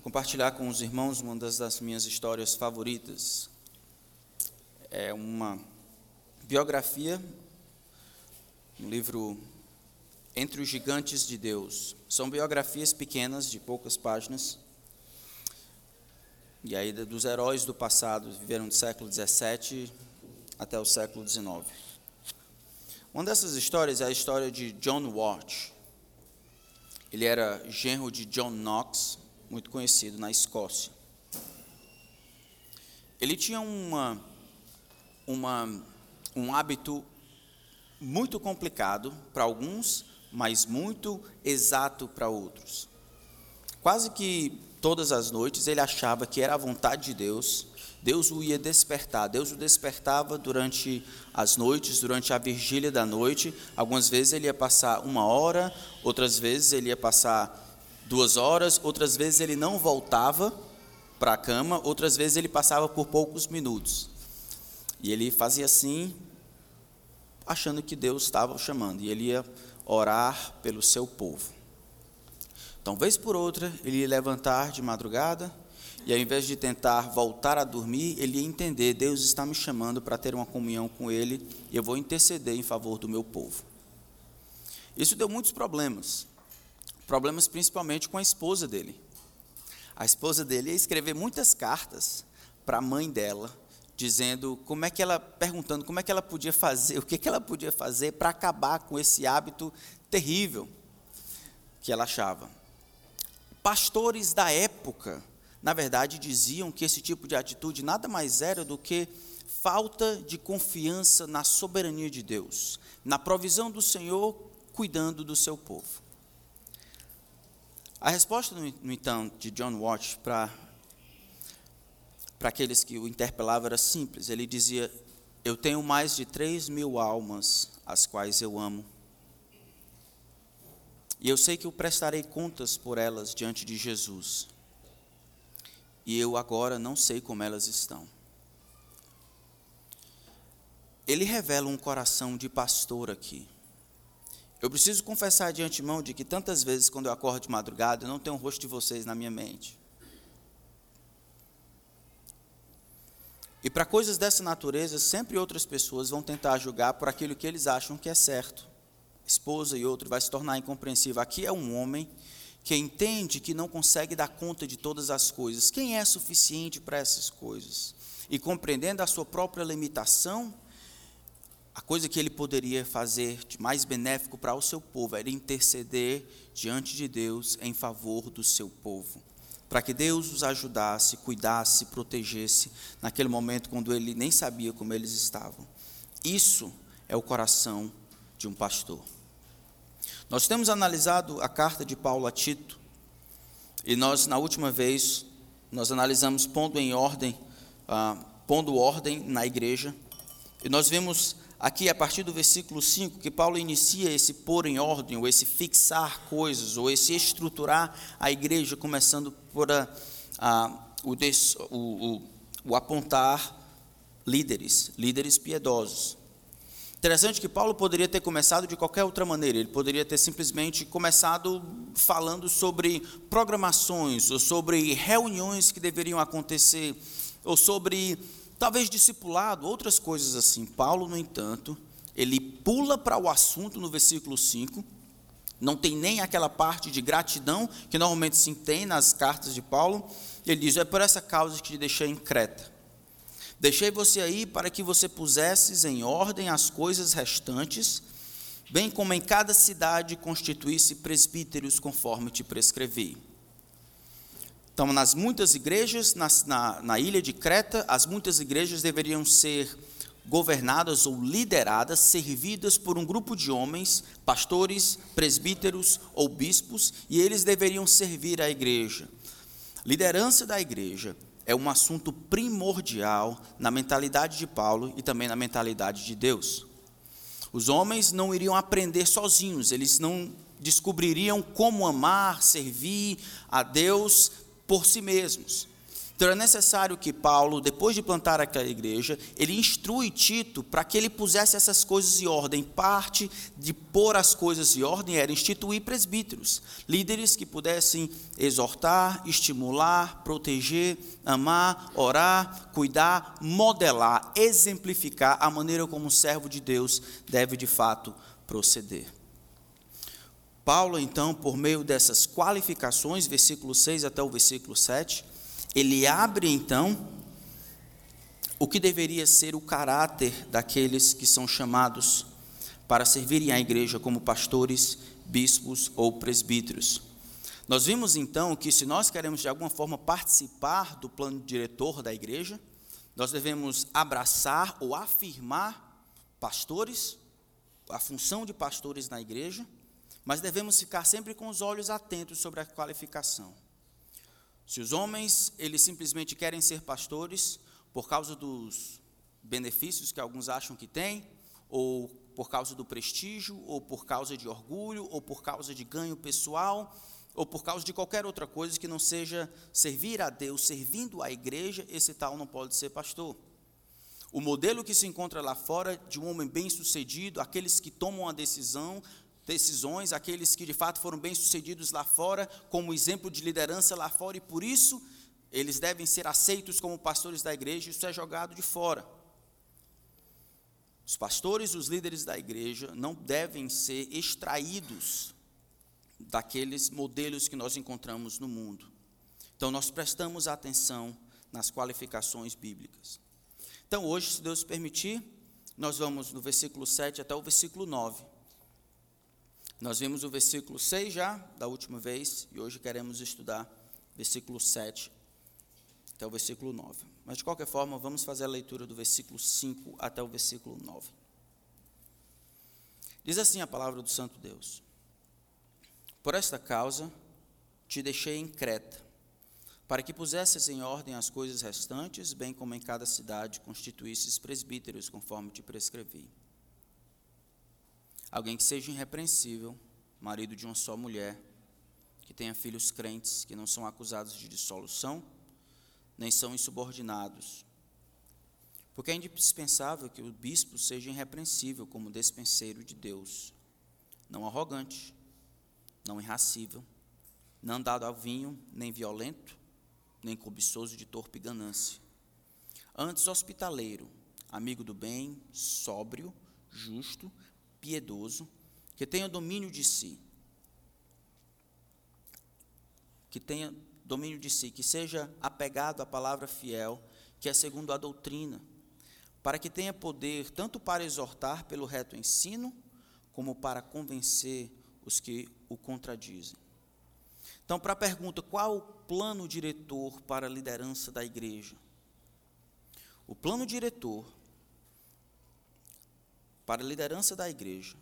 eu compartilhar com os irmãos uma das, das minhas histórias favoritas. É uma biografia, um livro Entre os Gigantes de Deus. São biografias pequenas, de poucas páginas. E aí, dos heróis do passado, viveram do século XVII até o século XIX. Uma dessas histórias é a história de John Watt. Ele era genro de John Knox, muito conhecido na Escócia. Ele tinha uma, uma, um hábito muito complicado para alguns, mas muito exato para outros. Quase que todas as noites ele achava que era a vontade de Deus, Deus o ia despertar, Deus o despertava durante as noites, durante a vigília da noite. Algumas vezes ele ia passar uma hora, outras vezes ele ia passar duas horas, outras vezes ele não voltava para a cama, outras vezes ele passava por poucos minutos. E ele fazia assim, achando que Deus estava o chamando, e ele ia orar pelo seu povo. Então, vez por outra, ele ia levantar de madrugada, e ao invés de tentar voltar a dormir, ele ia entender: Deus está me chamando para ter uma comunhão com Ele, e eu vou interceder em favor do meu povo. Isso deu muitos problemas, problemas principalmente com a esposa dele. A esposa dele ia escrever muitas cartas para a mãe dela, dizendo como é que ela, perguntando como é que ela podia fazer, o que, que ela podia fazer para acabar com esse hábito terrível que ela achava. Pastores da época, na verdade, diziam que esse tipo de atitude nada mais era do que falta de confiança na soberania de Deus, na provisão do Senhor cuidando do seu povo. A resposta, no entanto, de John Watch para para aqueles que o interpelavam era simples. Ele dizia: Eu tenho mais de três mil almas, as quais eu amo. E eu sei que eu prestarei contas por elas diante de Jesus. E eu agora não sei como elas estão. Ele revela um coração de pastor aqui. Eu preciso confessar de antemão de que tantas vezes, quando eu acordo de madrugada, eu não tenho o rosto de vocês na minha mente. E para coisas dessa natureza, sempre outras pessoas vão tentar julgar por aquilo que eles acham que é certo. Esposa e outro vai se tornar incompreensível. Aqui é um homem que entende que não consegue dar conta de todas as coisas. Quem é suficiente para essas coisas? E compreendendo a sua própria limitação, a coisa que ele poderia fazer de mais benéfico para o seu povo era interceder diante de Deus em favor do seu povo, para que Deus os ajudasse, cuidasse, protegesse naquele momento quando ele nem sabia como eles estavam. Isso é o coração de um pastor. Nós temos analisado a carta de Paulo a Tito, e nós, na última vez, nós analisamos pondo em ordem, ah, pondo ordem na igreja, e nós vimos aqui a partir do versículo 5 que Paulo inicia esse pôr em ordem, ou esse fixar coisas, ou esse estruturar a igreja, começando por a, a, o, des, o, o, o apontar líderes, líderes piedosos. Interessante que Paulo poderia ter começado de qualquer outra maneira, ele poderia ter simplesmente começado falando sobre programações, ou sobre reuniões que deveriam acontecer, ou sobre talvez discipulado, outras coisas assim. Paulo, no entanto, ele pula para o assunto no versículo 5, não tem nem aquela parte de gratidão que normalmente se tem nas cartas de Paulo. Ele diz: É por essa causa que te deixei em Creta. Deixei você aí para que você pusesses em ordem as coisas restantes, bem como em cada cidade constituísse presbíteros conforme te prescrevi. Então, nas muitas igrejas, na, na, na ilha de Creta, as muitas igrejas deveriam ser governadas ou lideradas, servidas por um grupo de homens, pastores, presbíteros ou bispos, e eles deveriam servir a igreja. Liderança da igreja é um assunto primordial na mentalidade de Paulo e também na mentalidade de Deus. Os homens não iriam aprender sozinhos, eles não descobririam como amar, servir a Deus por si mesmos. Então é necessário que Paulo, depois de plantar aquela igreja, ele instrui Tito para que ele pusesse essas coisas em ordem. Parte de pôr as coisas em ordem era instituir presbíteros, líderes que pudessem exortar, estimular, proteger, amar, orar, cuidar, modelar, exemplificar a maneira como um servo de Deus deve de fato proceder. Paulo, então, por meio dessas qualificações, versículo 6 até o versículo 7, ele abre então o que deveria ser o caráter daqueles que são chamados para servirem à igreja como pastores, bispos ou presbíteros. Nós vimos então que se nós queremos de alguma forma participar do plano diretor da igreja, nós devemos abraçar ou afirmar pastores, a função de pastores na igreja, mas devemos ficar sempre com os olhos atentos sobre a qualificação. Se os homens, eles simplesmente querem ser pastores por causa dos benefícios que alguns acham que têm, ou por causa do prestígio, ou por causa de orgulho, ou por causa de ganho pessoal, ou por causa de qualquer outra coisa que não seja servir a Deus, servindo a igreja, esse tal não pode ser pastor. O modelo que se encontra lá fora de um homem bem-sucedido, aqueles que tomam a decisão, decisões, aqueles que de fato foram bem-sucedidos lá fora, como exemplo de liderança lá fora, e por isso eles devem ser aceitos como pastores da igreja, isso é jogado de fora. Os pastores, os líderes da igreja, não devem ser extraídos daqueles modelos que nós encontramos no mundo. Então, nós prestamos atenção nas qualificações bíblicas. Então, hoje, se Deus permitir, nós vamos do versículo 7 até o versículo 9. Nós vimos o versículo 6 já, da última vez, e hoje queremos estudar versículo 7 até o versículo 9. Mas, de qualquer forma, vamos fazer a leitura do versículo 5 até o versículo 9. Diz assim a palavra do Santo Deus: Por esta causa te deixei em Creta, para que pusesses em ordem as coisas restantes, bem como em cada cidade constituísses presbíteros, conforme te prescrevi. Alguém que seja irrepreensível, marido de uma só mulher, que tenha filhos crentes, que não são acusados de dissolução, nem são insubordinados. Porque é indispensável que o bispo seja irrepreensível como despenseiro de Deus, não arrogante, não irracível, não dado ao vinho, nem violento, nem cobiçoso de torpe ganância. Antes hospitaleiro, amigo do bem, sóbrio, justo, piedoso, que tenha domínio de si. Que tenha domínio de si, que seja apegado à palavra fiel, que é segundo a doutrina, para que tenha poder tanto para exortar pelo reto ensino, como para convencer os que o contradizem. Então, para a pergunta, qual o plano diretor para a liderança da igreja? O plano diretor para a liderança da igreja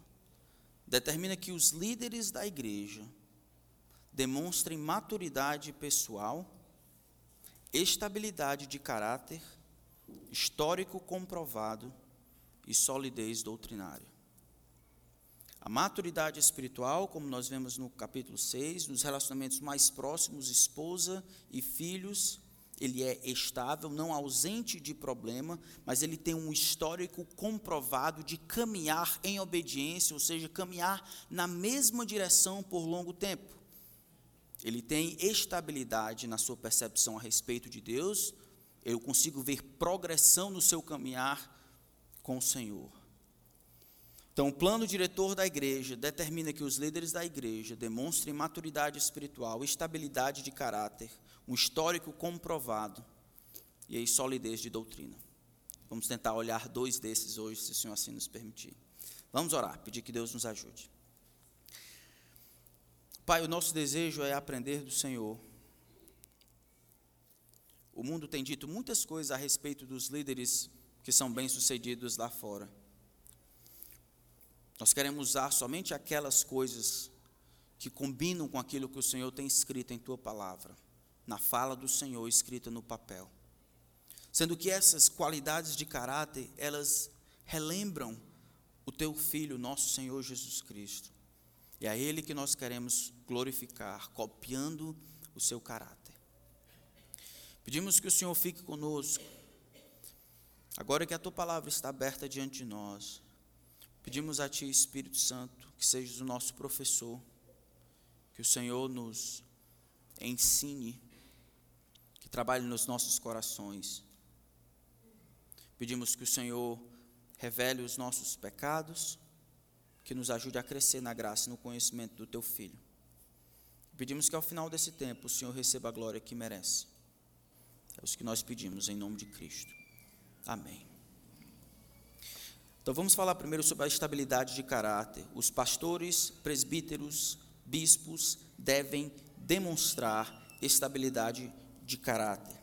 determina que os líderes da igreja demonstrem maturidade pessoal, estabilidade de caráter, histórico comprovado e solidez doutrinária. A maturidade espiritual, como nós vemos no capítulo 6, nos relacionamentos mais próximos, esposa e filhos, ele é estável, não ausente de problema, mas ele tem um histórico comprovado de caminhar em obediência, ou seja, caminhar na mesma direção por longo tempo. Ele tem estabilidade na sua percepção a respeito de Deus, eu consigo ver progressão no seu caminhar com o Senhor. Então, o plano diretor da igreja determina que os líderes da igreja demonstrem maturidade espiritual, estabilidade de caráter, um histórico comprovado e aí solidez de doutrina. Vamos tentar olhar dois desses hoje, se o Senhor assim nos permitir. Vamos orar, pedir que Deus nos ajude. Pai, o nosso desejo é aprender do Senhor. O mundo tem dito muitas coisas a respeito dos líderes que são bem-sucedidos lá fora. Nós queremos usar somente aquelas coisas que combinam com aquilo que o Senhor tem escrito em tua palavra na fala do Senhor escrita no papel. Sendo que essas qualidades de caráter, elas relembram o teu filho, nosso Senhor Jesus Cristo. E é a ele que nós queremos glorificar, copiando o seu caráter. Pedimos que o Senhor fique conosco. Agora que a tua palavra está aberta diante de nós, pedimos a ti, Espírito Santo, que sejas o nosso professor, que o Senhor nos ensine, que trabalhe nos nossos corações. Pedimos que o Senhor revele os nossos pecados, que nos ajude a crescer na graça e no conhecimento do teu filho. Pedimos que ao final desse tempo o Senhor receba a glória que merece. É o que nós pedimos em nome de Cristo. Amém. Então vamos falar primeiro sobre a estabilidade de caráter. Os pastores, presbíteros, bispos devem demonstrar estabilidade de caráter.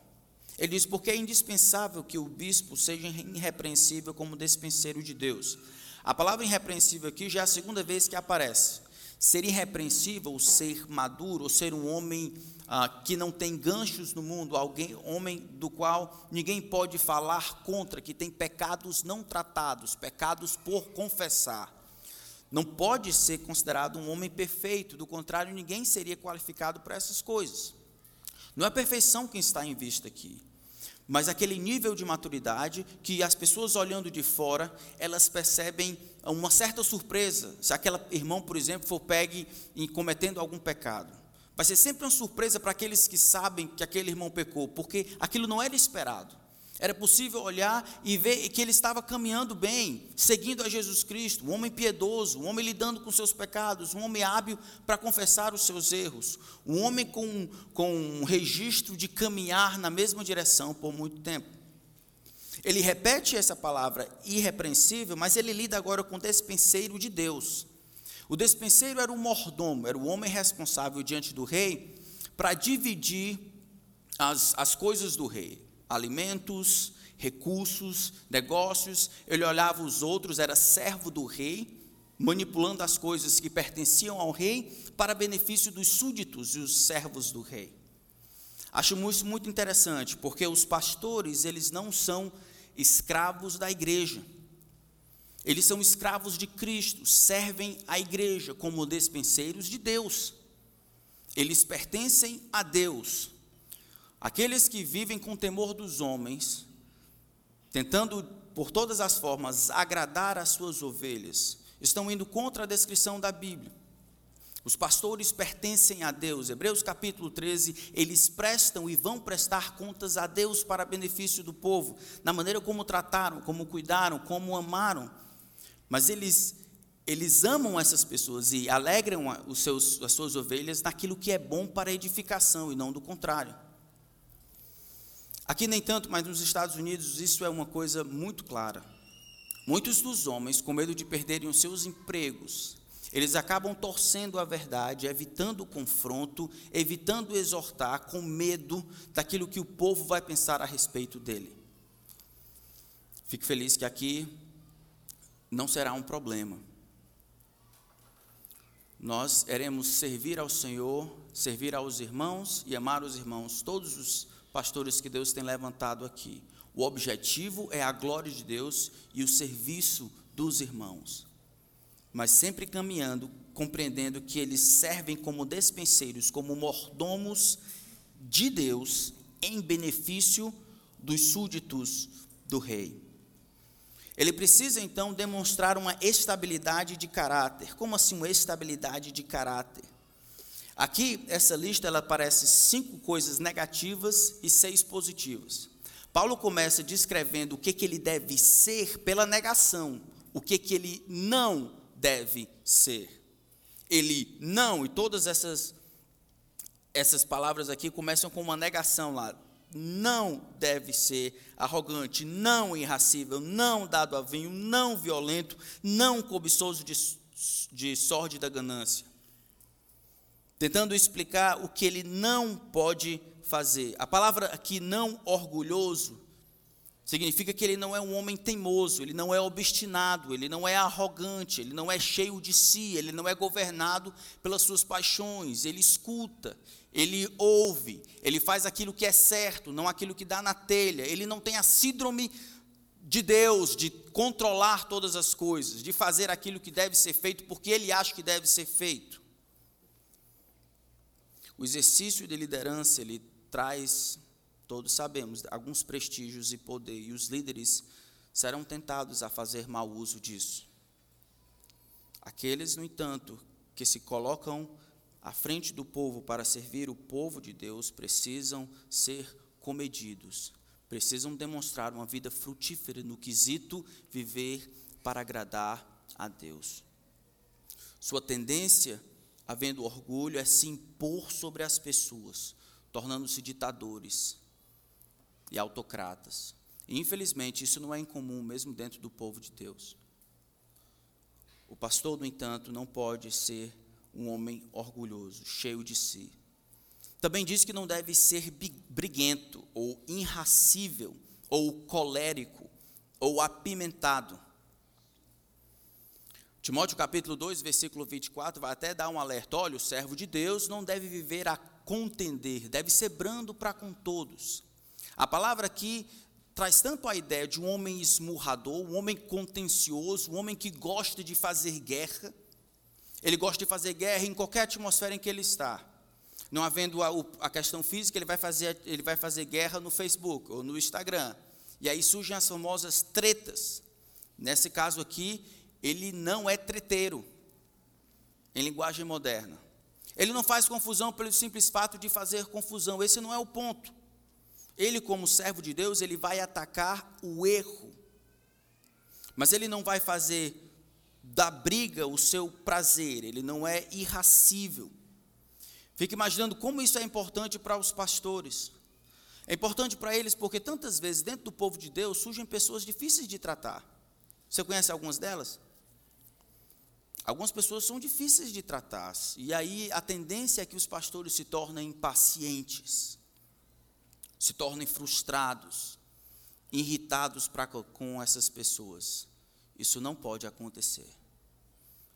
Ele diz: porque é indispensável que o bispo seja irrepreensível como despenseiro de Deus. A palavra irrepreensível aqui já é a segunda vez que aparece. Ser irrepreensível, ser maduro, ser um homem ah, que não tem ganchos no mundo, alguém, homem do qual ninguém pode falar contra, que tem pecados não tratados, pecados por confessar. Não pode ser considerado um homem perfeito, do contrário, ninguém seria qualificado para essas coisas. Não é a perfeição que está em vista aqui, mas aquele nível de maturidade que as pessoas olhando de fora, elas percebem uma certa surpresa, se aquele irmão, por exemplo, for pegue em cometendo algum pecado. Vai ser sempre uma surpresa para aqueles que sabem que aquele irmão pecou, porque aquilo não era esperado. Era possível olhar e ver que ele estava caminhando bem, seguindo a Jesus Cristo, um homem piedoso, um homem lidando com seus pecados, um homem hábil para confessar os seus erros, um homem com, com um registro de caminhar na mesma direção por muito tempo. Ele repete essa palavra irrepreensível, mas ele lida agora com o despenseiro de Deus. O despenseiro era o mordomo, era o homem responsável diante do rei para dividir as, as coisas do rei alimentos, recursos, negócios. Ele olhava os outros, era servo do rei, manipulando as coisas que pertenciam ao rei para benefício dos súditos e os servos do rei. Acho isso muito interessante, porque os pastores, eles não são escravos da igreja. Eles são escravos de Cristo, servem à igreja como despenseiros de Deus. Eles pertencem a Deus. Aqueles que vivem com temor dos homens, tentando por todas as formas agradar as suas ovelhas, estão indo contra a descrição da Bíblia. Os pastores pertencem a Deus. Hebreus capítulo 13, eles prestam e vão prestar contas a Deus para benefício do povo, na maneira como trataram, como cuidaram, como amaram. Mas eles eles amam essas pessoas e alegram os seus, as suas ovelhas naquilo que é bom para edificação e não do contrário. Aqui nem tanto, mas nos Estados Unidos isso é uma coisa muito clara. Muitos dos homens, com medo de perderem os seus empregos, eles acabam torcendo a verdade, evitando o confronto, evitando exortar, com medo daquilo que o povo vai pensar a respeito dele. Fico feliz que aqui não será um problema. Nós iremos servir ao Senhor, servir aos irmãos e amar os irmãos todos os pastores que Deus tem levantado aqui. O objetivo é a glória de Deus e o serviço dos irmãos. Mas sempre caminhando, compreendendo que eles servem como despenseiros, como mordomos de Deus, em benefício dos súditos do rei. Ele precisa então demonstrar uma estabilidade de caráter. Como assim uma estabilidade de caráter? Aqui, essa lista, ela parece cinco coisas negativas e seis positivas. Paulo começa descrevendo o que, que ele deve ser pela negação, o que, que ele não deve ser. Ele não, e todas essas, essas palavras aqui começam com uma negação lá. Não deve ser arrogante, não irracível, não dado a vinho, não violento, não cobiçoso de, de sorte da ganância tentando explicar o que ele não pode fazer. A palavra aqui, não orgulhoso, significa que ele não é um homem teimoso, ele não é obstinado, ele não é arrogante, ele não é cheio de si, ele não é governado pelas suas paixões, ele escuta, ele ouve, ele faz aquilo que é certo, não aquilo que dá na telha, ele não tem a síndrome de Deus, de controlar todas as coisas, de fazer aquilo que deve ser feito porque ele acha que deve ser feito. O exercício de liderança, ele traz todos sabemos, alguns prestígios e poder, e os líderes serão tentados a fazer mau uso disso. Aqueles, no entanto, que se colocam à frente do povo para servir o povo de Deus precisam ser comedidos, precisam demonstrar uma vida frutífera no quesito viver para agradar a Deus. Sua tendência, havendo orgulho, é se impor sobre as pessoas, tornando-se ditadores e autocratas. E, infelizmente, isso não é incomum mesmo dentro do povo de Deus. O pastor, no entanto, não pode ser um homem orgulhoso, cheio de si. Também diz que não deve ser briguento, ou irracível, ou colérico, ou apimentado. Timóteo capítulo 2, versículo 24, vai até dar um alerta: olha, o servo de Deus não deve viver a contender, deve ser brando para com todos. A palavra aqui traz tanto a ideia de um homem esmurrador, um homem contencioso, um homem que gosta de fazer guerra. Ele gosta de fazer guerra em qualquer atmosfera em que ele está. Não havendo a, a questão física, ele vai, fazer, ele vai fazer guerra no Facebook ou no Instagram. E aí surgem as famosas tretas. Nesse caso aqui, ele não é treteiro, em linguagem moderna. Ele não faz confusão pelo simples fato de fazer confusão. Esse não é o ponto. Ele, como servo de Deus, ele vai atacar o erro. Mas ele não vai fazer da briga o seu prazer, ele não é irracível. Fique imaginando como isso é importante para os pastores. É importante para eles porque tantas vezes dentro do povo de Deus surgem pessoas difíceis de tratar. Você conhece algumas delas? Algumas pessoas são difíceis de tratar, e aí a tendência é que os pastores se tornem impacientes se tornem frustrados, irritados pra, com essas pessoas. Isso não pode acontecer.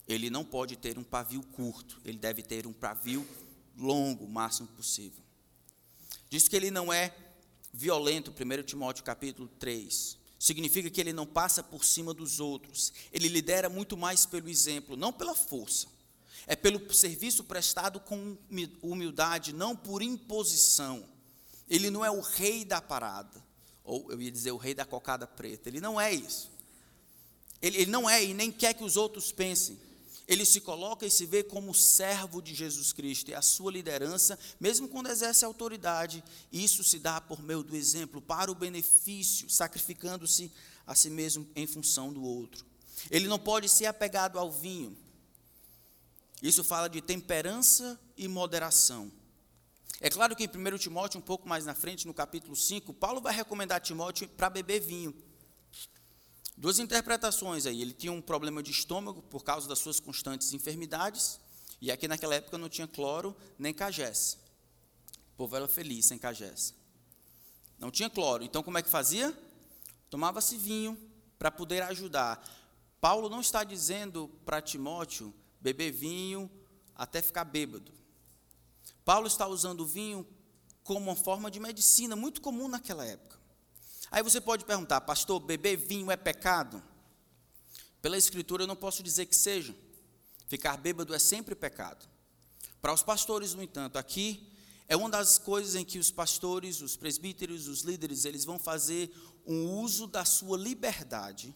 Ele não pode ter um pavio curto, ele deve ter um pavio longo, o máximo possível. Diz que ele não é violento, 1 Timóteo capítulo 3. Significa que ele não passa por cima dos outros. Ele lidera muito mais pelo exemplo, não pela força. É pelo serviço prestado com humildade, não por imposição. Ele não é o rei da parada, ou eu ia dizer o rei da cocada preta. Ele não é isso. Ele, ele não é e nem quer que os outros pensem. Ele se coloca e se vê como servo de Jesus Cristo e a sua liderança, mesmo quando exerce autoridade, isso se dá por meio do exemplo, para o benefício, sacrificando-se a si mesmo em função do outro. Ele não pode ser apegado ao vinho. Isso fala de temperança e moderação. É claro que em 1 Timóteo, um pouco mais na frente, no capítulo 5, Paulo vai recomendar Timóteo para beber vinho. Duas interpretações aí. Ele tinha um problema de estômago por causa das suas constantes enfermidades, e aqui naquela época não tinha cloro nem cagés. O povo era feliz sem cagés. Não tinha cloro. Então como é que fazia? Tomava-se vinho para poder ajudar. Paulo não está dizendo para Timóteo beber vinho até ficar bêbado. Paulo está usando o vinho como uma forma de medicina muito comum naquela época. Aí você pode perguntar, pastor, beber vinho é pecado? Pela Escritura eu não posso dizer que seja. Ficar bêbado é sempre pecado. Para os pastores, no entanto, aqui é uma das coisas em que os pastores, os presbíteros, os líderes, eles vão fazer um uso da sua liberdade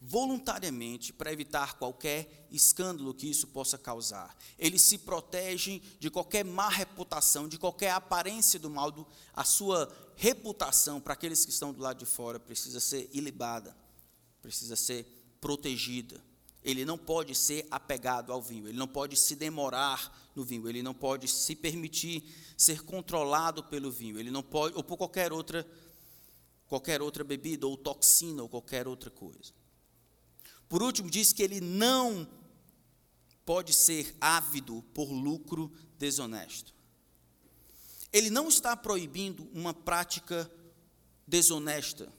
voluntariamente para evitar qualquer escândalo que isso possa causar. Eles se protegem de qualquer má reputação, de qualquer aparência do mal. Do, a sua reputação para aqueles que estão do lado de fora precisa ser ilibada, precisa ser protegida. Ele não pode ser apegado ao vinho, ele não pode se demorar no vinho, ele não pode se permitir ser controlado pelo vinho, ele não pode ou por qualquer outra qualquer outra bebida ou toxina ou qualquer outra coisa. Por último, diz que ele não pode ser ávido por lucro desonesto. Ele não está proibindo uma prática desonesta.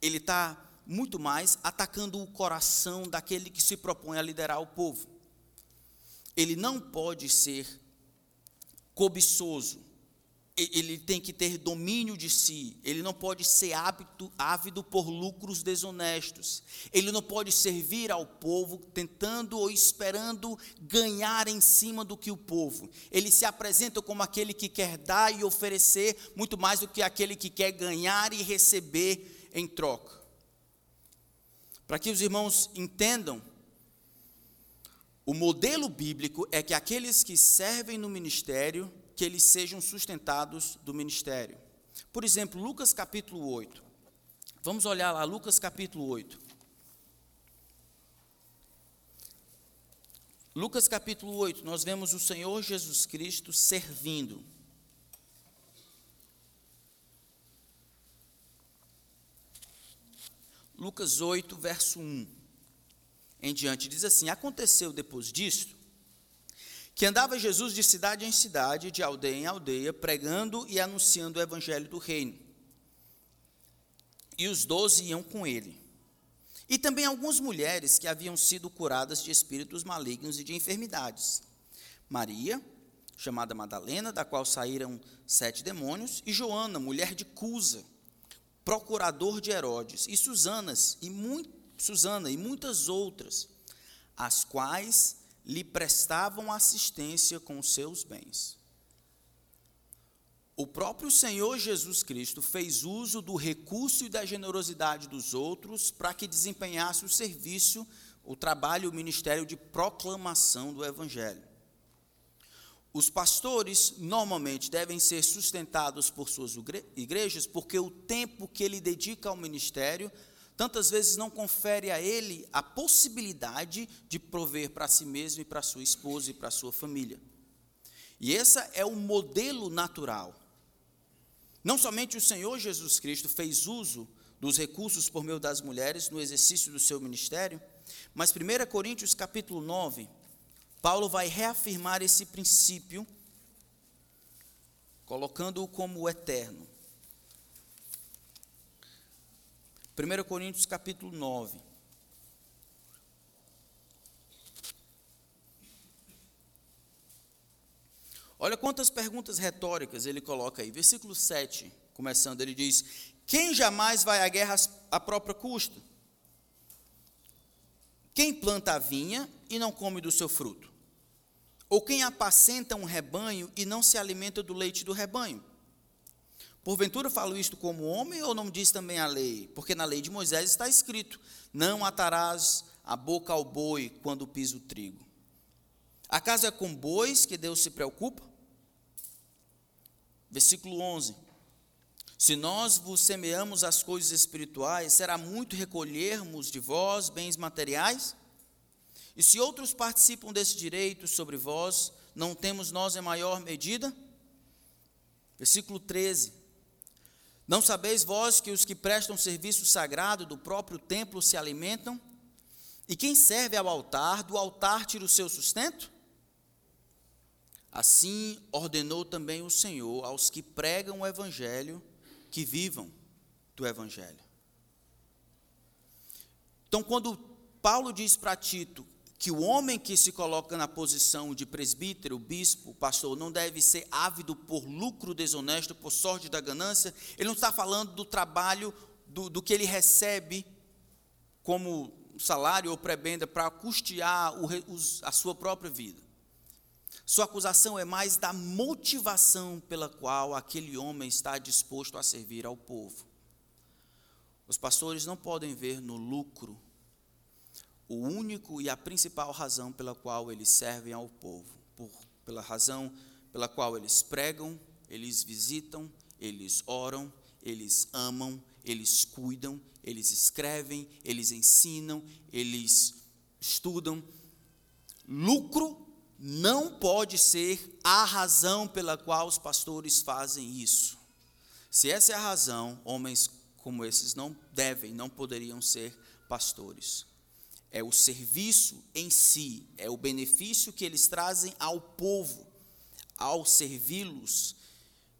Ele está muito mais atacando o coração daquele que se propõe a liderar o povo. Ele não pode ser cobiçoso. Ele tem que ter domínio de si, ele não pode ser hábito, ávido por lucros desonestos, ele não pode servir ao povo tentando ou esperando ganhar em cima do que o povo. Ele se apresenta como aquele que quer dar e oferecer muito mais do que aquele que quer ganhar e receber em troca. Para que os irmãos entendam, o modelo bíblico é que aqueles que servem no ministério que eles sejam sustentados do ministério. Por exemplo, Lucas capítulo 8. Vamos olhar lá, Lucas capítulo 8. Lucas capítulo 8, nós vemos o Senhor Jesus Cristo servindo. Lucas 8, verso 1 em diante, diz assim: Aconteceu depois disto que andava Jesus de cidade em cidade, de aldeia em aldeia, pregando e anunciando o evangelho do reino. E os doze iam com ele. E também algumas mulheres que haviam sido curadas de espíritos malignos e de enfermidades. Maria, chamada Madalena, da qual saíram sete demônios, e Joana, mulher de Cusa, procurador de Herodes, e Susanas, e Susana e muitas outras, as quais lhe prestavam assistência com seus bens. O próprio Senhor Jesus Cristo fez uso do recurso e da generosidade dos outros para que desempenhasse o serviço, o trabalho, o ministério de proclamação do Evangelho. Os pastores normalmente devem ser sustentados por suas igrejas, porque o tempo que ele dedica ao ministério tantas vezes não confere a ele a possibilidade de prover para si mesmo e para sua esposa e para sua família. E esse é o modelo natural. Não somente o Senhor Jesus Cristo fez uso dos recursos por meio das mulheres no exercício do seu ministério, mas 1 Coríntios capítulo 9, Paulo vai reafirmar esse princípio, colocando-o como eterno. 1 Coríntios capítulo 9. Olha quantas perguntas retóricas ele coloca aí. Versículo 7, começando, ele diz: Quem jamais vai à guerra a própria custa? Quem planta a vinha e não come do seu fruto? Ou quem apacenta um rebanho e não se alimenta do leite do rebanho? Porventura falo isto como homem ou não diz também a lei? Porque na lei de Moisés está escrito: Não atarás a boca ao boi quando pisa o trigo. Acaso é com bois que Deus se preocupa? Versículo 11: Se nós vos semeamos as coisas espirituais, será muito recolhermos de vós bens materiais? E se outros participam desse direito sobre vós, não temos nós em maior medida? Versículo 13: não sabeis vós que os que prestam serviço sagrado do próprio templo se alimentam? E quem serve ao altar, do altar tira o seu sustento? Assim ordenou também o Senhor aos que pregam o evangelho que vivam do evangelho. Então, quando Paulo diz para Tito que o homem que se coloca na posição de presbítero, bispo, pastor, não deve ser ávido por lucro desonesto, por sorte da ganância. Ele não está falando do trabalho, do, do que ele recebe como salário ou prebenda para custear o, os, a sua própria vida. Sua acusação é mais da motivação pela qual aquele homem está disposto a servir ao povo. Os pastores não podem ver no lucro o único e a principal razão pela qual eles servem ao povo, por, pela razão pela qual eles pregam, eles visitam, eles oram, eles amam, eles cuidam, eles escrevem, eles ensinam, eles estudam. Lucro não pode ser a razão pela qual os pastores fazem isso. Se essa é a razão, homens como esses não devem, não poderiam ser pastores é o serviço em si, é o benefício que eles trazem ao povo, ao servi-los,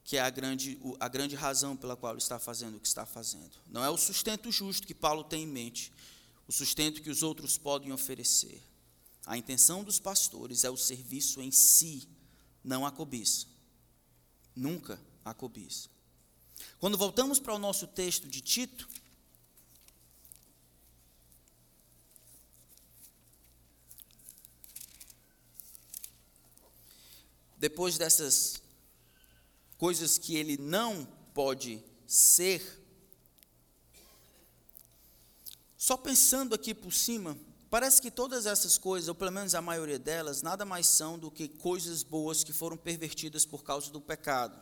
que é a grande, a grande razão pela qual ele está fazendo o que está fazendo. Não é o sustento justo que Paulo tem em mente, o sustento que os outros podem oferecer. A intenção dos pastores é o serviço em si, não a cobiça. Nunca a cobiça. Quando voltamos para o nosso texto de Tito, depois dessas coisas que ele não pode ser, só pensando aqui por cima, parece que todas essas coisas, ou pelo menos a maioria delas, nada mais são do que coisas boas que foram pervertidas por causa do pecado.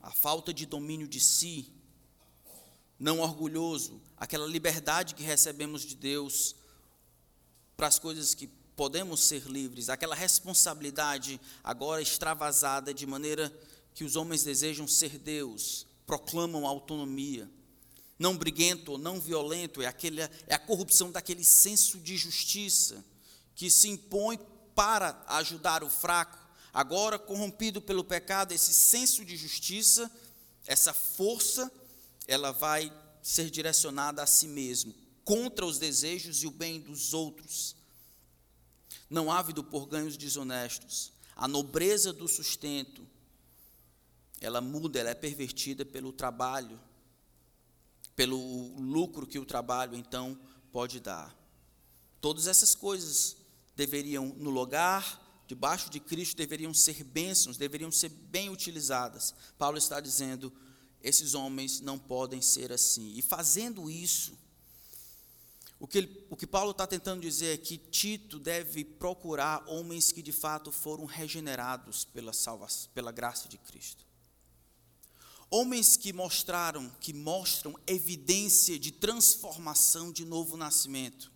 A falta de domínio de si, não orgulhoso, aquela liberdade que recebemos de Deus para as coisas que podemos ser livres, aquela responsabilidade agora extravasada de maneira que os homens desejam ser Deus, proclamam autonomia. Não briguento, não violento, é, aquele, é a corrupção daquele senso de justiça que se impõe para ajudar o fraco. Agora, corrompido pelo pecado, esse senso de justiça, essa força, ela vai ser direcionada a si mesmo, contra os desejos e o bem dos outros. Não ávido por ganhos desonestos, a nobreza do sustento, ela muda, ela é pervertida pelo trabalho, pelo lucro que o trabalho então pode dar. Todas essas coisas deveriam, no lugar, debaixo de Cristo, deveriam ser bênçãos, deveriam ser bem utilizadas. Paulo está dizendo: esses homens não podem ser assim. E fazendo isso, o que, ele, o que Paulo está tentando dizer é que Tito deve procurar homens que de fato foram regenerados pela, salvação, pela graça de Cristo. Homens que mostraram, que mostram evidência de transformação, de novo nascimento.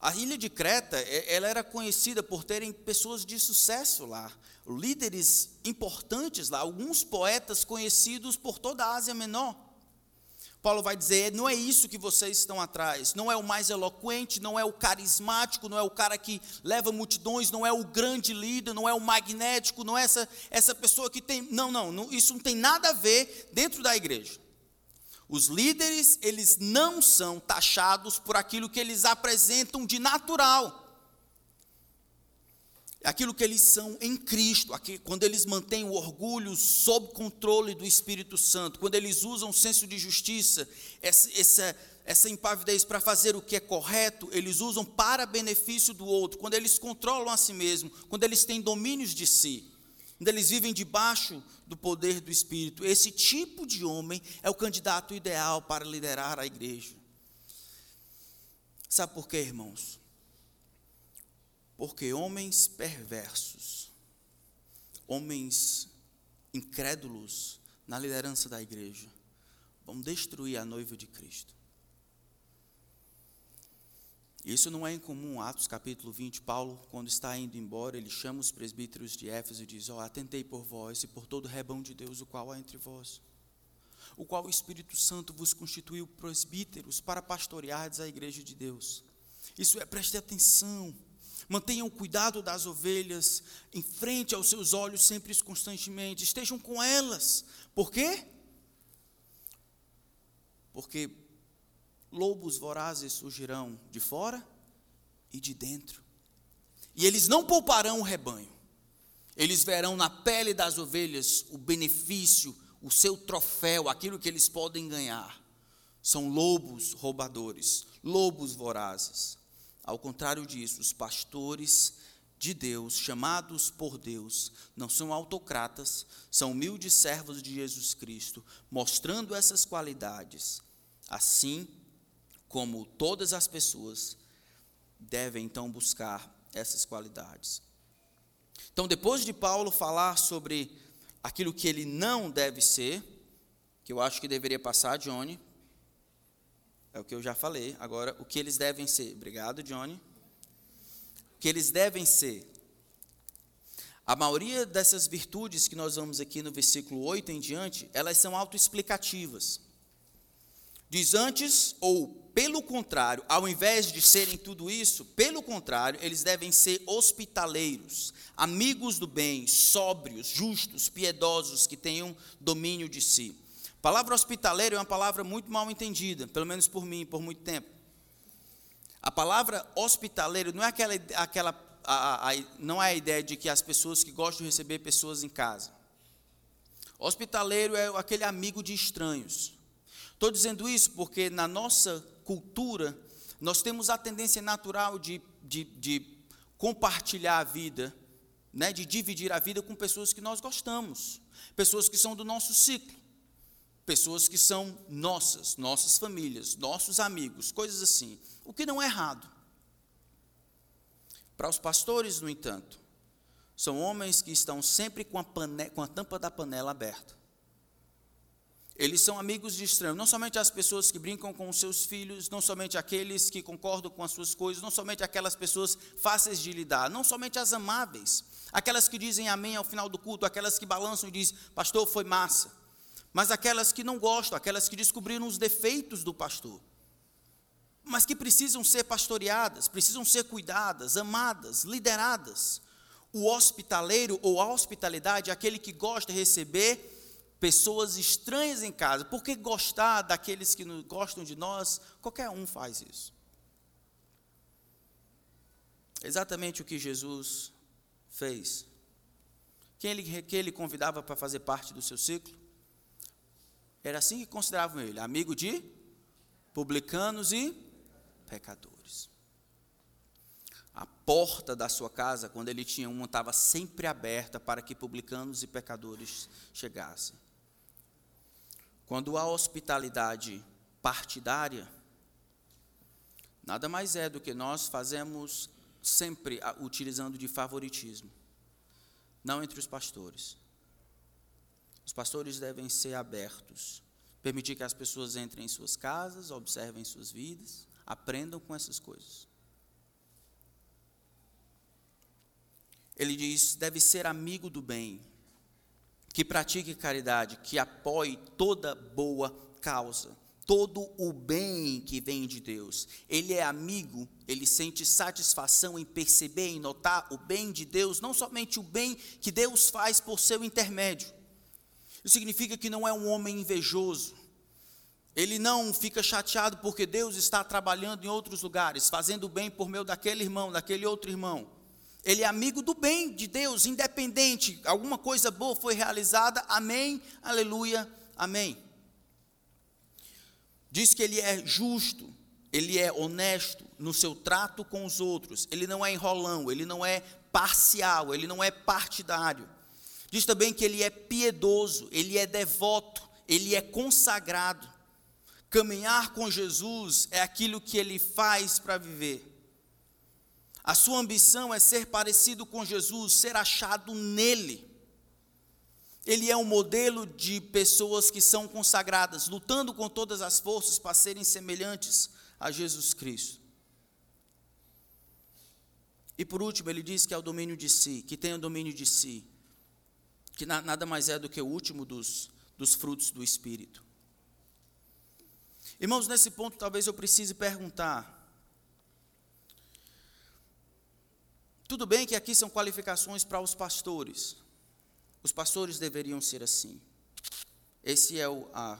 A ilha de Creta, ela era conhecida por terem pessoas de sucesso lá, líderes importantes lá, alguns poetas conhecidos por toda a Ásia Menor. Paulo vai dizer: não é isso que vocês estão atrás, não é o mais eloquente, não é o carismático, não é o cara que leva multidões, não é o grande líder, não é o magnético, não é essa, essa pessoa que tem. Não, não, não, isso não tem nada a ver dentro da igreja. Os líderes, eles não são taxados por aquilo que eles apresentam de natural aquilo que eles são em Cristo, aqui, quando eles mantêm o orgulho sob controle do Espírito Santo, quando eles usam o senso de justiça, essa, essa, essa impavidez para fazer o que é correto, eles usam para benefício do outro, quando eles controlam a si mesmo, quando eles têm domínios de si, quando eles vivem debaixo do poder do Espírito. Esse tipo de homem é o candidato ideal para liderar a igreja. Sabe por quê, irmãos? Porque homens perversos, homens incrédulos na liderança da igreja, vão destruir a noiva de Cristo. Isso não é incomum, Atos capítulo 20, Paulo, quando está indo embora, ele chama os presbíteros de Éfeso e diz: Ó, oh, atentei por vós e por todo o rebão de Deus, o qual há entre vós, o qual o Espírito Santo vos constituiu presbíteros para pastoreardes a igreja de Deus. Isso é, preste atenção, Mantenham cuidado das ovelhas em frente aos seus olhos sempre e constantemente. Estejam com elas. Por quê? Porque lobos vorazes surgirão de fora e de dentro. E eles não pouparão o rebanho. Eles verão na pele das ovelhas o benefício, o seu troféu, aquilo que eles podem ganhar. São lobos roubadores, lobos vorazes. Ao contrário disso, os pastores de Deus, chamados por Deus, não são autocratas, são humildes servos de Jesus Cristo, mostrando essas qualidades, assim como todas as pessoas devem então buscar essas qualidades. Então, depois de Paulo falar sobre aquilo que ele não deve ser, que eu acho que deveria passar, Johnny, é o que eu já falei. Agora, o que eles devem ser? Obrigado, Johnny. O que eles devem ser? A maioria dessas virtudes que nós vamos aqui no versículo 8 em diante, elas são autoexplicativas. Diz antes, ou pelo contrário, ao invés de serem tudo isso, pelo contrário, eles devem ser hospitaleiros, amigos do bem, sóbrios, justos, piedosos, que tenham domínio de si. A palavra hospitaleiro é uma palavra muito mal entendida, pelo menos por mim, por muito tempo. A palavra hospitaleiro não é aquela, aquela a, a, não é a ideia de que as pessoas que gostam de receber pessoas em casa. Hospitaleiro é aquele amigo de estranhos. Estou dizendo isso porque na nossa cultura nós temos a tendência natural de, de, de compartilhar a vida, né, de dividir a vida com pessoas que nós gostamos, pessoas que são do nosso ciclo, pessoas que são nossas, nossas famílias, nossos amigos, coisas assim. O que não é errado. Para os pastores, no entanto, são homens que estão sempre com a, com a tampa da panela aberta. Eles são amigos de estranhos, não somente as pessoas que brincam com os seus filhos, não somente aqueles que concordam com as suas coisas, não somente aquelas pessoas fáceis de lidar, não somente as amáveis, aquelas que dizem amém ao final do culto, aquelas que balançam e dizem, pastor, foi massa, mas aquelas que não gostam, aquelas que descobriram os defeitos do pastor, mas que precisam ser pastoreadas, precisam ser cuidadas, amadas, lideradas. O hospitaleiro ou a hospitalidade é aquele que gosta de receber pessoas estranhas em casa. Porque gostar daqueles que gostam de nós, qualquer um faz isso. Exatamente o que Jesus fez. Quem ele, quem ele convidava para fazer parte do seu ciclo? Era assim que consideravam ele, amigo de publicanos e pecadores. A porta da sua casa, quando ele tinha uma, estava sempre aberta para que publicanos e pecadores chegassem. Quando há hospitalidade partidária, nada mais é do que nós fazemos sempre utilizando de favoritismo, não entre os pastores. Os pastores devem ser abertos, permitir que as pessoas entrem em suas casas, observem suas vidas, aprendam com essas coisas. Ele diz: deve ser amigo do bem, que pratique caridade, que apoie toda boa causa, todo o bem que vem de Deus. Ele é amigo, ele sente satisfação em perceber, em notar o bem de Deus, não somente o bem que Deus faz por seu intermédio. Isso significa que não é um homem invejoso. Ele não fica chateado porque Deus está trabalhando em outros lugares, fazendo bem por meio daquele irmão, daquele outro irmão. Ele é amigo do bem de Deus, independente. Alguma coisa boa foi realizada, amém, aleluia, amém. Diz que ele é justo, ele é honesto no seu trato com os outros, ele não é enrolão, ele não é parcial, ele não é partidário. Diz também que ele é piedoso, ele é devoto, ele é consagrado. Caminhar com Jesus é aquilo que ele faz para viver. A sua ambição é ser parecido com Jesus, ser achado nele. Ele é um modelo de pessoas que são consagradas, lutando com todas as forças para serem semelhantes a Jesus Cristo. E por último, ele diz que é o domínio de si, que tem o domínio de si, que nada mais é do que o último dos, dos frutos do Espírito. Irmãos, nesse ponto talvez eu precise perguntar: Tudo bem que aqui são qualificações para os pastores. Os pastores deveriam ser assim. Esse é o, a,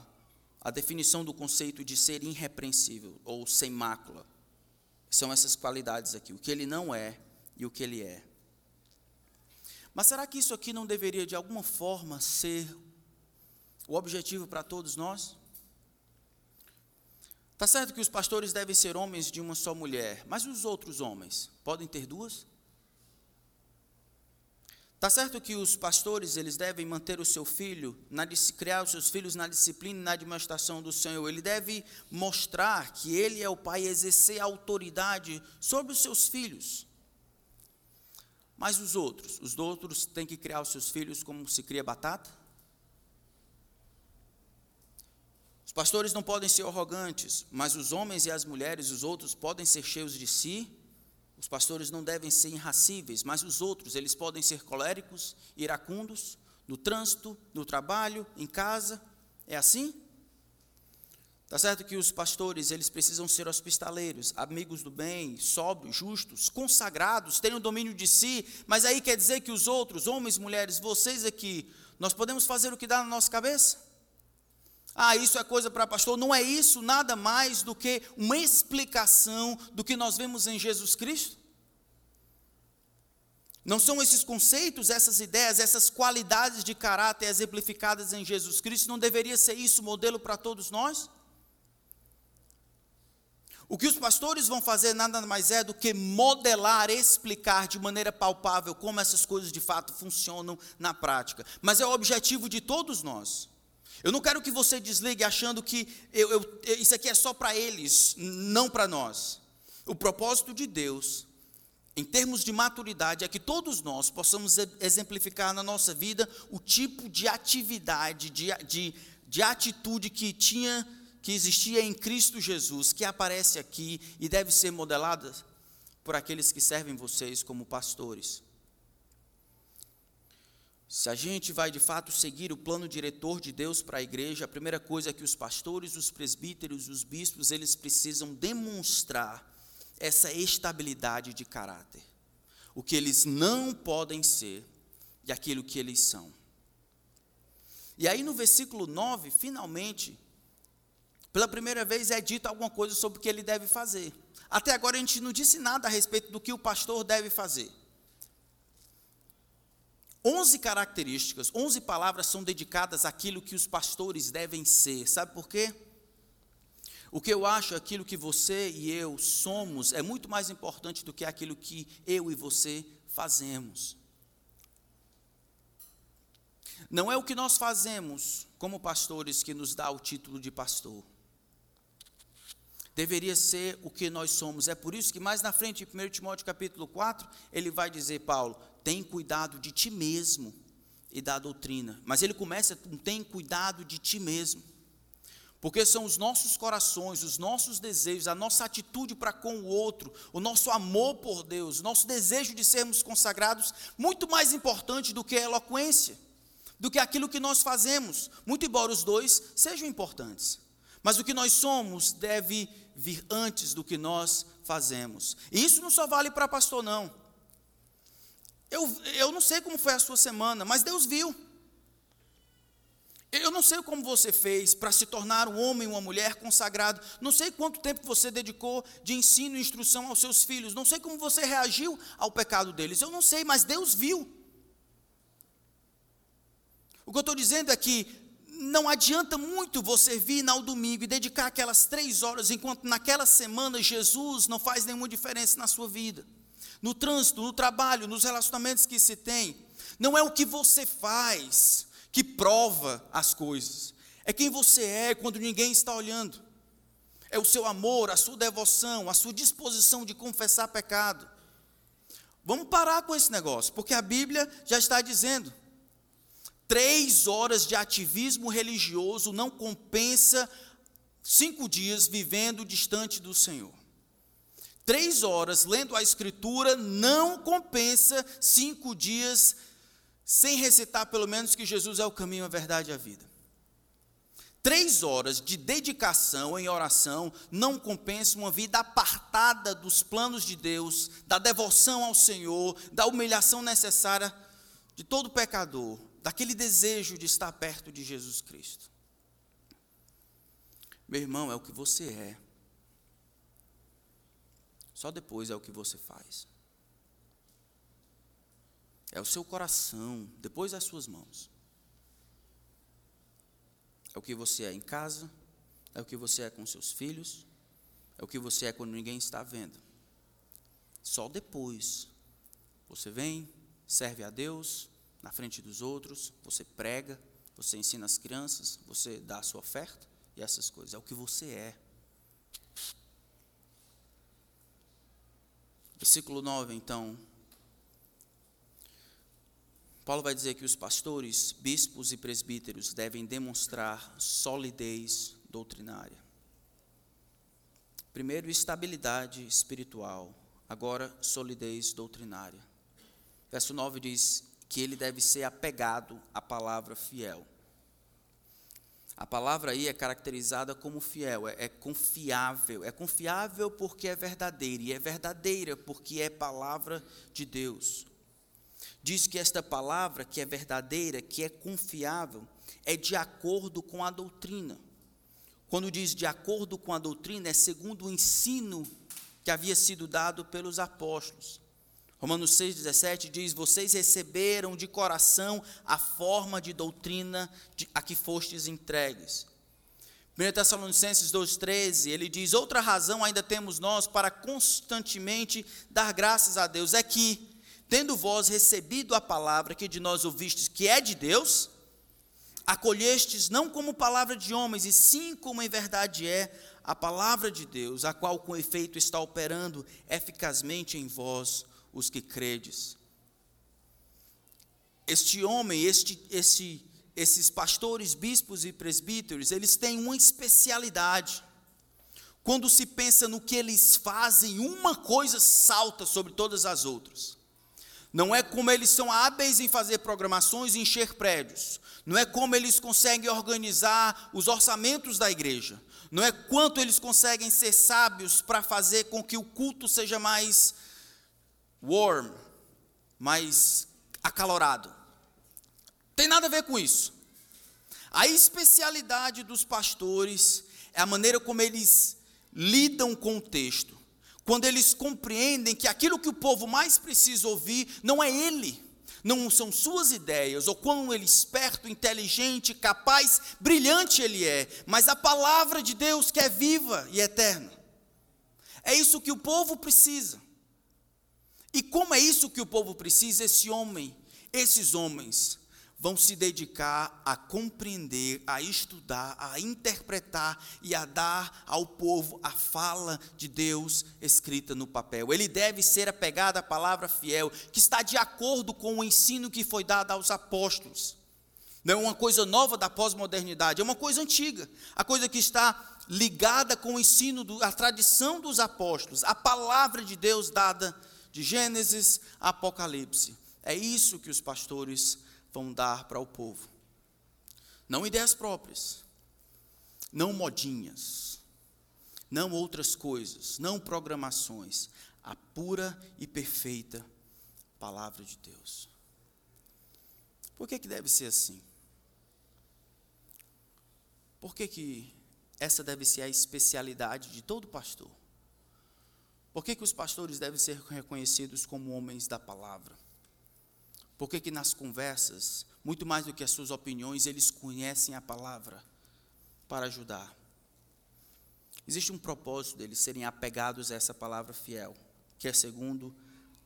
a definição do conceito de ser irrepreensível ou sem mácula. São essas qualidades aqui, o que ele não é e o que ele é. Mas será que isso aqui não deveria de alguma forma ser o objetivo para todos nós? Está certo que os pastores devem ser homens de uma só mulher, mas os outros homens podem ter duas? Está certo que os pastores eles devem manter o seu filho, na, criar os seus filhos na disciplina e na administração do Senhor. Ele deve mostrar que ele é o pai e exercer autoridade sobre os seus filhos. Mas os outros, os outros têm que criar os seus filhos como se cria batata? Os pastores não podem ser arrogantes, mas os homens e as mulheres, os outros, podem ser cheios de si os pastores não devem ser irracíveis, mas os outros, eles podem ser coléricos, iracundos, no trânsito, no trabalho, em casa. É assim? Tá certo que os pastores, eles precisam ser hospitaleiros, amigos do bem, sóbrios, justos, consagrados, o domínio de si, mas aí quer dizer que os outros, homens, mulheres, vocês aqui, nós podemos fazer o que dá na nossa cabeça? Ah, isso é coisa para pastor. Não é isso nada mais do que uma explicação do que nós vemos em Jesus Cristo? Não são esses conceitos, essas ideias, essas qualidades de caráter exemplificadas em Jesus Cristo? Não deveria ser isso modelo para todos nós? O que os pastores vão fazer nada mais é do que modelar, explicar de maneira palpável como essas coisas de fato funcionam na prática. Mas é o objetivo de todos nós. Eu não quero que você desligue achando que eu, eu, isso aqui é só para eles, não para nós. O propósito de Deus, em termos de maturidade, é que todos nós possamos exemplificar na nossa vida o tipo de atividade, de, de, de atitude que tinha que existia em Cristo Jesus, que aparece aqui e deve ser modelada por aqueles que servem vocês como pastores. Se a gente vai de fato seguir o plano diretor de Deus para a igreja, a primeira coisa é que os pastores, os presbíteros, os bispos, eles precisam demonstrar essa estabilidade de caráter. O que eles não podem ser e aquilo que eles são. E aí no versículo 9, finalmente, pela primeira vez é dito alguma coisa sobre o que ele deve fazer. Até agora a gente não disse nada a respeito do que o pastor deve fazer. Onze características, onze palavras são dedicadas àquilo que os pastores devem ser. Sabe por quê? O que eu acho, aquilo que você e eu somos, é muito mais importante do que aquilo que eu e você fazemos. Não é o que nós fazemos como pastores que nos dá o título de pastor deveria ser o que nós somos. É por isso que mais na frente, em 1 Timóteo capítulo 4, ele vai dizer, Paulo, tem cuidado de ti mesmo e da doutrina. Mas ele começa com tem cuidado de ti mesmo. Porque são os nossos corações, os nossos desejos, a nossa atitude para com o outro, o nosso amor por Deus, o nosso desejo de sermos consagrados, muito mais importante do que a eloquência, do que aquilo que nós fazemos, muito embora os dois sejam importantes. Mas o que nós somos deve vir antes do que nós fazemos. E isso não só vale para pastor, não. Eu, eu não sei como foi a sua semana, mas Deus viu. Eu não sei como você fez para se tornar um homem ou uma mulher consagrado. Não sei quanto tempo você dedicou de ensino e instrução aos seus filhos. Não sei como você reagiu ao pecado deles. Eu não sei, mas Deus viu. O que eu estou dizendo é que não adianta muito você vir ao domingo e dedicar aquelas três horas, enquanto naquela semana Jesus não faz nenhuma diferença na sua vida. No trânsito, no trabalho, nos relacionamentos que se tem. Não é o que você faz que prova as coisas. É quem você é quando ninguém está olhando. É o seu amor, a sua devoção, a sua disposição de confessar pecado. Vamos parar com esse negócio, porque a Bíblia já está dizendo Três horas de ativismo religioso não compensa cinco dias vivendo distante do Senhor. Três horas lendo a Escritura não compensa cinco dias sem recitar pelo menos que Jesus é o caminho, a verdade e a vida. Três horas de dedicação em oração não compensa uma vida apartada dos planos de Deus, da devoção ao Senhor, da humilhação necessária de todo pecador daquele desejo de estar perto de Jesus Cristo. Meu irmão, é o que você é. Só depois é o que você faz. É o seu coração, depois as suas mãos. É o que você é em casa, é o que você é com seus filhos, é o que você é quando ninguém está vendo. Só depois você vem, serve a Deus, na frente dos outros, você prega, você ensina as crianças, você dá a sua oferta e essas coisas. É o que você é. Versículo 9, então. Paulo vai dizer que os pastores, bispos e presbíteros devem demonstrar solidez doutrinária. Primeiro, estabilidade espiritual. Agora, solidez doutrinária. Verso 9 diz: que ele deve ser apegado à palavra fiel. A palavra aí é caracterizada como fiel, é, é, confiável. É confiável porque é verdadeira, e é verdadeira porque é palavra de Deus. Diz que esta palavra, que é verdadeira, que é confiável, é de acordo com a doutrina. Quando diz de acordo com a doutrina, é segundo o ensino que havia sido dado pelos apóstolos. Romanos 6,17 diz: Vocês receberam de coração a forma de doutrina a que fostes entregues. 1 Tessalonicenses 2,13, ele diz: Outra razão ainda temos nós para constantemente dar graças a Deus é que, tendo vós recebido a palavra que de nós ouvistes, que é de Deus, acolhestes não como palavra de homens, e sim como em verdade é a palavra de Deus, a qual com efeito está operando eficazmente em vós os que credes. Este homem, este, este, esses pastores, bispos e presbíteros, eles têm uma especialidade. Quando se pensa no que eles fazem, uma coisa salta sobre todas as outras. Não é como eles são hábeis em fazer programações e encher prédios. Não é como eles conseguem organizar os orçamentos da igreja. Não é quanto eles conseguem ser sábios para fazer com que o culto seja mais warm, mais acalorado. Tem nada a ver com isso. A especialidade dos pastores é a maneira como eles lidam com o texto. Quando eles compreendem que aquilo que o povo mais precisa ouvir não é ele, não são suas ideias, ou quão ele esperto, inteligente, capaz, brilhante ele é, mas a palavra de Deus que é viva e eterna. É isso que o povo precisa. E como é isso que o povo precisa, esse homem, esses homens vão se dedicar a compreender, a estudar, a interpretar e a dar ao povo a fala de Deus escrita no papel. Ele deve ser apegado à palavra fiel, que está de acordo com o ensino que foi dado aos apóstolos. Não é uma coisa nova da pós-modernidade, é uma coisa antiga, a coisa que está ligada com o ensino, do, a tradição dos apóstolos, a palavra de Deus dada de Gênesis a Apocalipse. É isso que os pastores vão dar para o povo. Não ideias próprias, não modinhas, não outras coisas, não programações, a pura e perfeita palavra de Deus. Por que, que deve ser assim? Por que, que essa deve ser a especialidade de todo pastor? Por que, que os pastores devem ser reconhecidos como homens da palavra? Por que, que nas conversas, muito mais do que as suas opiniões, eles conhecem a palavra para ajudar? Existe um propósito deles serem apegados a essa palavra fiel, que é segundo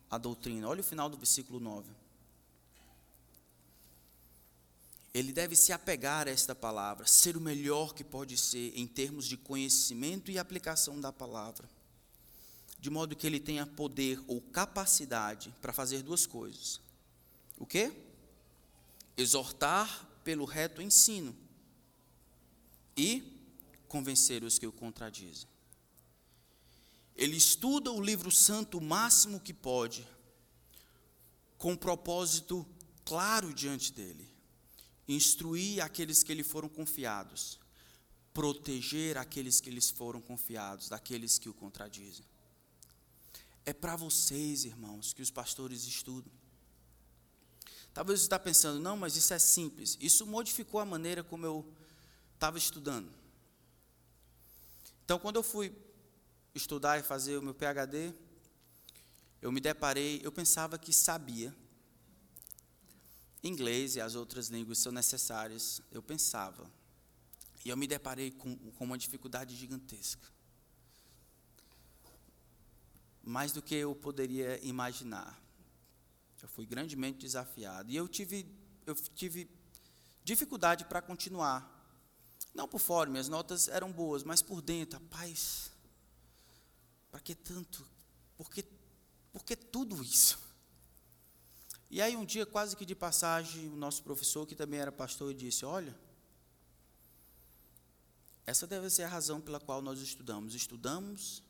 a doutrina. Olha o final do versículo 9. Ele deve se apegar a esta palavra, ser o melhor que pode ser em termos de conhecimento e aplicação da palavra, de modo que ele tenha poder ou capacidade para fazer duas coisas: o quê? Exortar pelo reto ensino e convencer os que o contradizem. Ele estuda o livro santo o máximo que pode, com um propósito claro diante dele: instruir aqueles que lhe foram confiados, proteger aqueles que lhes foram confiados, daqueles que o contradizem. É para vocês, irmãos, que os pastores estudam. Talvez você está pensando, não, mas isso é simples. Isso modificou a maneira como eu estava estudando. Então, quando eu fui estudar e fazer o meu PhD, eu me deparei, eu pensava que sabia. Inglês e as outras línguas são necessárias, eu pensava. E eu me deparei com, com uma dificuldade gigantesca. Mais do que eu poderia imaginar. Eu fui grandemente desafiado. E eu tive, eu tive dificuldade para continuar. Não por fora, minhas notas eram boas, mas por dentro, rapaz, para que tanto? Por que, por que tudo isso? E aí um dia, quase que de passagem, o nosso professor, que também era pastor, disse, olha, essa deve ser a razão pela qual nós estudamos. Estudamos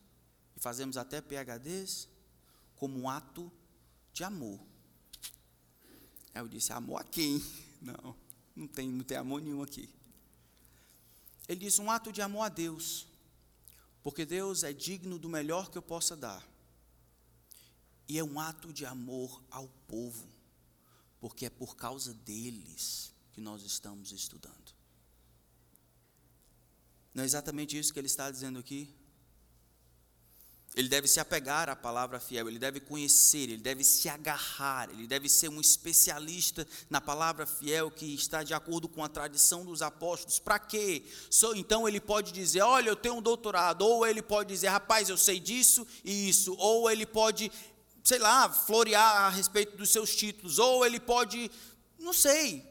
e fazemos até PHDs como um ato de amor. Aí eu disse: Amor a quem? Não, não tem, não tem amor nenhum aqui. Ele diz: Um ato de amor a Deus, porque Deus é digno do melhor que eu possa dar. E é um ato de amor ao povo, porque é por causa deles que nós estamos estudando. Não é exatamente isso que ele está dizendo aqui? Ele deve se apegar à palavra fiel, ele deve conhecer, ele deve se agarrar, ele deve ser um especialista na palavra fiel que está de acordo com a tradição dos apóstolos. Para quê? então ele pode dizer: Olha, eu tenho um doutorado, ou ele pode dizer: Rapaz, eu sei disso e isso, ou ele pode, sei lá, florear a respeito dos seus títulos, ou ele pode, não sei.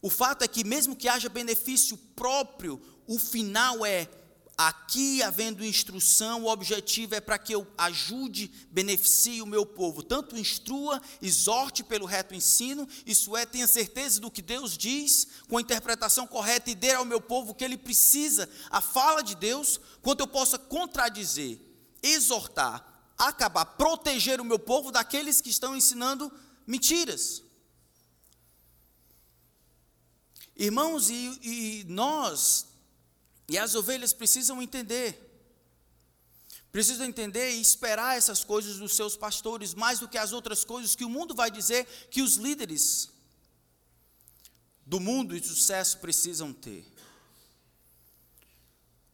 O fato é que, mesmo que haja benefício próprio, o final é Aqui, havendo instrução, o objetivo é para que eu ajude, beneficie o meu povo. Tanto instrua, exorte pelo reto ensino, isso é, tenha certeza do que Deus diz, com a interpretação correta e dê ao meu povo o que ele precisa, a fala de Deus, quanto eu possa contradizer, exortar, acabar, proteger o meu povo daqueles que estão ensinando mentiras. Irmãos, e, e nós e as ovelhas precisam entender. Precisam entender e esperar essas coisas dos seus pastores, mais do que as outras coisas que o mundo vai dizer que os líderes do mundo e de sucesso precisam ter.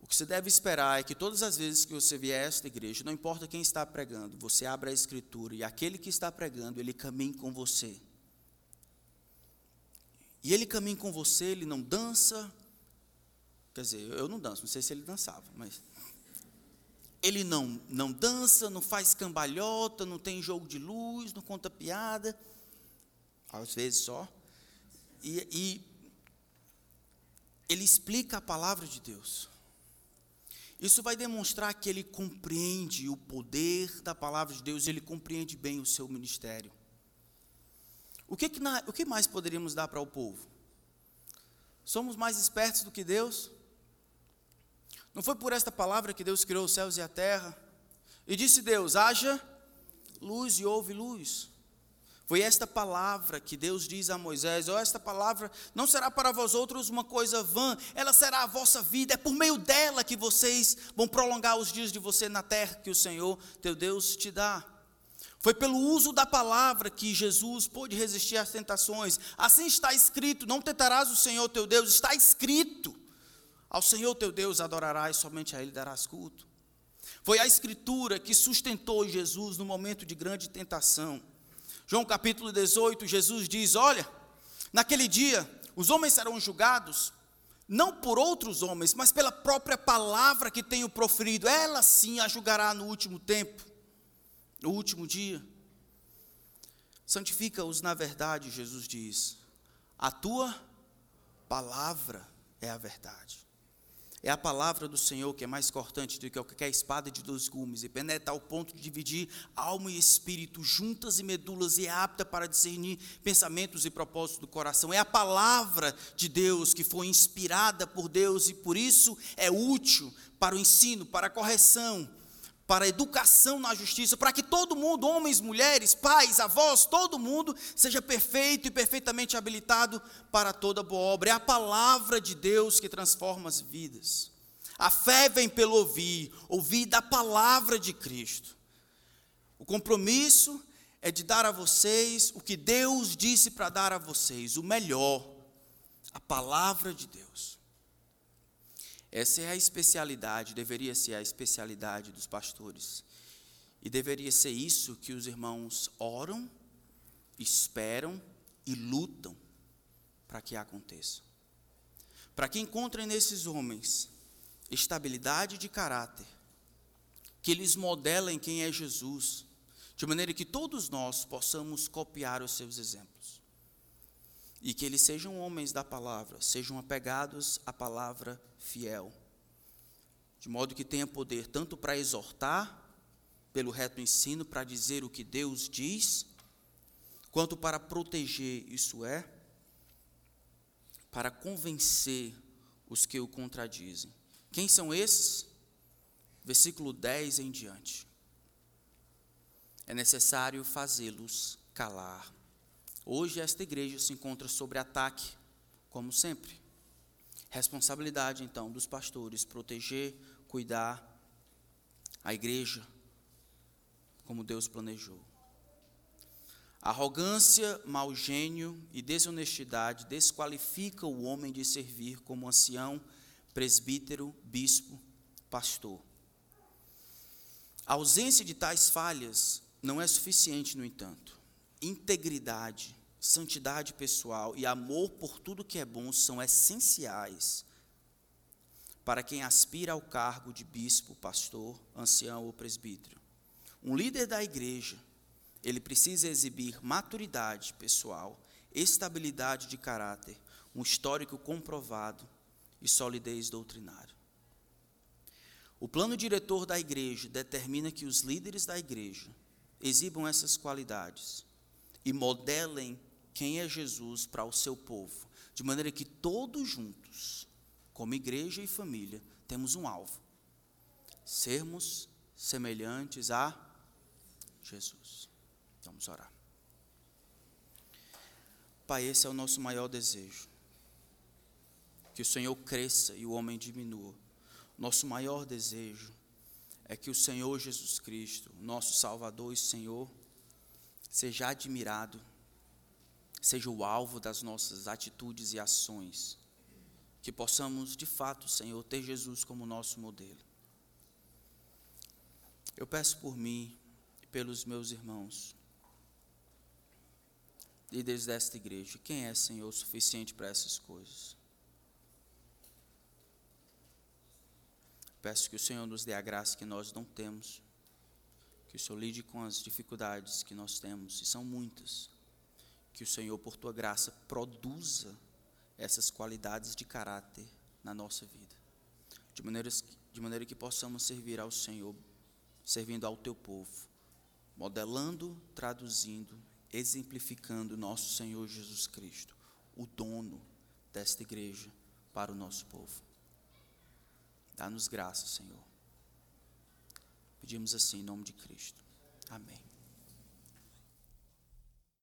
O que você deve esperar é que todas as vezes que você vier a esta igreja, não importa quem está pregando, você abra a escritura e aquele que está pregando, ele caminhe com você. E ele caminha com você, ele não dança, Quer dizer, eu não danço, não sei se ele dançava, mas. Ele não, não dança, não faz cambalhota, não tem jogo de luz, não conta piada, às vezes só. E, e ele explica a palavra de Deus. Isso vai demonstrar que ele compreende o poder da palavra de Deus, ele compreende bem o seu ministério. O que, que, o que mais poderíamos dar para o povo? Somos mais espertos do que Deus? Não foi por esta palavra que Deus criou os céus e a terra? E disse Deus: haja luz e houve luz. Foi esta palavra que Deus diz a Moisés: oh, esta palavra não será para vós outros uma coisa vã, ela será a vossa vida, é por meio dela que vocês vão prolongar os dias de você na terra que o Senhor teu Deus te dá. Foi pelo uso da palavra que Jesus pôde resistir às tentações. Assim está escrito: não tentarás o Senhor teu Deus, está escrito. Ao Senhor teu Deus adorarás, somente a Ele darás culto. Foi a Escritura que sustentou Jesus no momento de grande tentação. João capítulo 18, Jesus diz: Olha, naquele dia os homens serão julgados, não por outros homens, mas pela própria palavra que tenho proferido. Ela sim a julgará no último tempo, no último dia. Santifica-os na verdade, Jesus diz. A tua palavra é a verdade. É a palavra do Senhor que é mais cortante do que qualquer espada de dois gumes e penetra ao ponto de dividir alma e espírito, juntas e medulas, e é apta para discernir pensamentos e propósitos do coração. É a palavra de Deus que foi inspirada por Deus e por isso é útil para o ensino, para a correção, para a educação na justiça, para que todo mundo, homens, mulheres, pais, avós, todo mundo, seja perfeito e perfeitamente habilitado para toda boa obra. É a palavra de Deus que transforma as vidas. A fé vem pelo ouvir, ouvir da palavra de Cristo. O compromisso é de dar a vocês o que Deus disse para dar a vocês, o melhor, a palavra de Deus. Essa é a especialidade, deveria ser a especialidade dos pastores. E deveria ser isso que os irmãos oram, esperam e lutam para que aconteça. Para que encontrem nesses homens estabilidade de caráter, que eles modelem quem é Jesus, de maneira que todos nós possamos copiar os seus exemplos. E que eles sejam homens da palavra, sejam apegados à palavra fiel, de modo que tenha poder tanto para exortar, pelo reto ensino, para dizer o que Deus diz, quanto para proteger, isso é, para convencer os que o contradizem. Quem são esses? Versículo 10 em diante. É necessário fazê-los calar. Hoje esta igreja se encontra sob ataque, como sempre. Responsabilidade, então, dos pastores proteger, cuidar a igreja como Deus planejou. Arrogância, mau gênio e desonestidade desqualifica o homem de servir como ancião, presbítero, bispo, pastor. A ausência de tais falhas não é suficiente, no entanto. Integridade, santidade pessoal e amor por tudo que é bom são essenciais para quem aspira ao cargo de bispo, pastor, ancião ou presbítero. Um líder da igreja, ele precisa exibir maturidade pessoal, estabilidade de caráter, um histórico comprovado e solidez doutrinária. O plano diretor da igreja determina que os líderes da igreja exibam essas qualidades e modelem quem é Jesus para o seu povo, de maneira que todos juntos como igreja e família, temos um alvo: sermos semelhantes a Jesus. Vamos orar. Pai, esse é o nosso maior desejo. Que o Senhor cresça e o homem diminua. Nosso maior desejo é que o Senhor Jesus Cristo, nosso Salvador e Senhor, seja admirado, seja o alvo das nossas atitudes e ações que possamos, de fato, Senhor, ter Jesus como nosso modelo. Eu peço por mim e pelos meus irmãos, líderes desta igreja, quem é, Senhor, suficiente para essas coisas? Peço que o Senhor nos dê a graça que nós não temos, que o Senhor lide com as dificuldades que nós temos, e são muitas, que o Senhor, por tua graça, produza essas qualidades de caráter na nossa vida, de maneira, de maneira que possamos servir ao Senhor, servindo ao teu povo, modelando, traduzindo, exemplificando nosso Senhor Jesus Cristo, o dono desta igreja para o nosso povo. Dá-nos graça, Senhor. Pedimos assim em nome de Cristo. Amém.